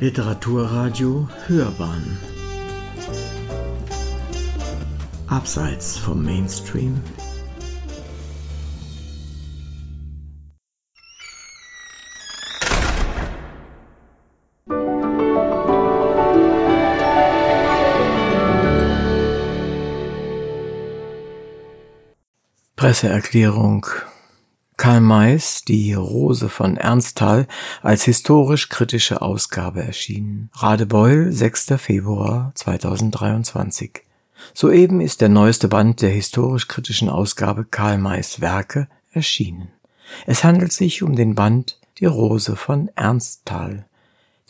Literaturradio Hörbahn. Abseits vom Mainstream. Presseerklärung Karl Mays, die Rose von Ernsthal, als historisch-kritische Ausgabe erschienen. Radebeul, 6. Februar 2023. Soeben ist der neueste Band der historisch-kritischen Ausgabe Karl Mays Werke erschienen. Es handelt sich um den Band Die Rose von Ernsthal,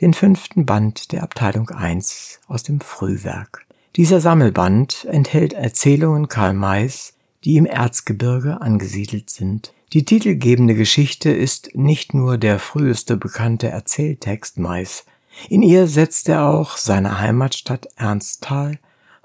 den fünften Band der Abteilung 1 aus dem Frühwerk. Dieser Sammelband enthält Erzählungen Karl Mays, die im Erzgebirge angesiedelt sind. Die titelgebende Geschichte ist nicht nur der früheste bekannte Erzähltext Mais. In ihr setzt er auch seine Heimatstadt Ernsthal,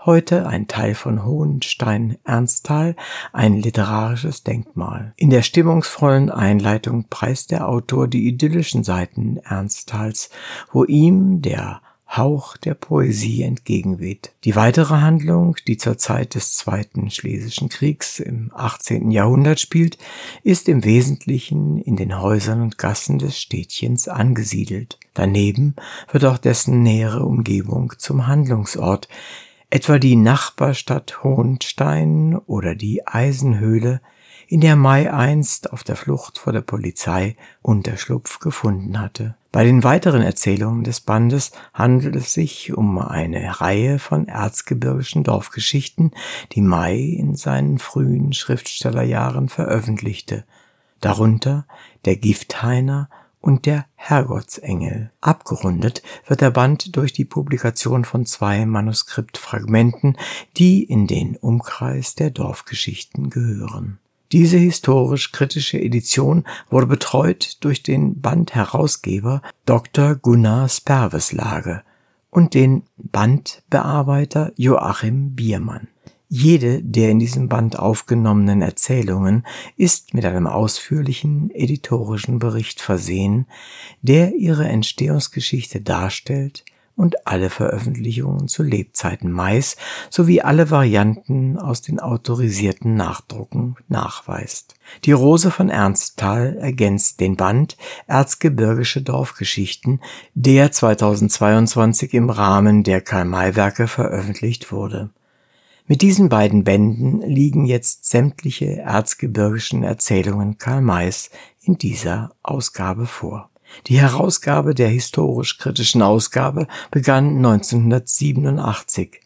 heute ein Teil von Hohenstein-Ernsthal, ein literarisches Denkmal. In der stimmungsvollen Einleitung preist der Autor die idyllischen Seiten Ernsthals, wo ihm der Hauch der Poesie entgegenweht. Die weitere Handlung, die zur Zeit des Zweiten Schlesischen Kriegs im 18. Jahrhundert spielt, ist im Wesentlichen in den Häusern und Gassen des Städtchens angesiedelt. Daneben wird auch dessen nähere Umgebung zum Handlungsort, etwa die Nachbarstadt Hohenstein oder die Eisenhöhle, in der Mai einst auf der Flucht vor der Polizei Unterschlupf gefunden hatte. Bei den weiteren Erzählungen des Bandes handelt es sich um eine Reihe von erzgebirgischen Dorfgeschichten, die May in seinen frühen Schriftstellerjahren veröffentlichte, darunter der Gifthainer und der Herrgottsengel. Abgerundet wird der Band durch die Publikation von zwei Manuskriptfragmenten, die in den Umkreis der Dorfgeschichten gehören. Diese historisch-kritische Edition wurde betreut durch den Bandherausgeber Dr. Gunnar Sperveslage und den Bandbearbeiter Joachim Biermann. Jede der in diesem Band aufgenommenen Erzählungen ist mit einem ausführlichen editorischen Bericht versehen, der ihre Entstehungsgeschichte darstellt und alle Veröffentlichungen zu Lebzeiten Mais sowie alle Varianten aus den autorisierten Nachdrucken nachweist. Die Rose von Ernsthal ergänzt den Band Erzgebirgische Dorfgeschichten, der 2022 im Rahmen der Karl-May-Werke veröffentlicht wurde. Mit diesen beiden Bänden liegen jetzt sämtliche erzgebirgischen Erzählungen Karl Mays in dieser Ausgabe vor. Die Herausgabe der historisch-kritischen Ausgabe begann 1987.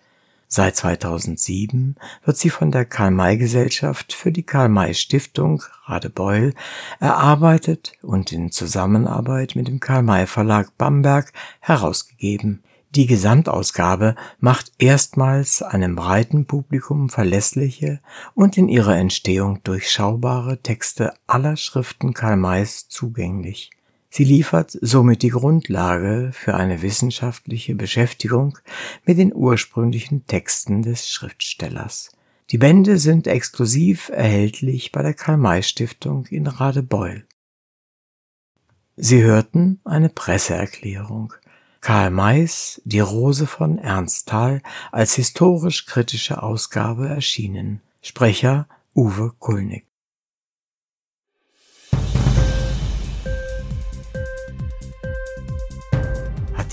Seit 2007 wird sie von der Karl-May-Gesellschaft für die Karl-May-Stiftung Radebeul erarbeitet und in Zusammenarbeit mit dem Karl-May-Verlag Bamberg herausgegeben. Die Gesamtausgabe macht erstmals einem breiten Publikum verlässliche und in ihrer Entstehung durchschaubare Texte aller Schriften Karl Mays zugänglich. Sie liefert somit die Grundlage für eine wissenschaftliche Beschäftigung mit den ursprünglichen Texten des Schriftstellers. Die Bände sind exklusiv erhältlich bei der Karl-May-Stiftung in Radebeul. Sie hörten eine Presseerklärung. Karl Mays Die Rose von Ernsthal als historisch-kritische Ausgabe erschienen. Sprecher Uwe Kulnig.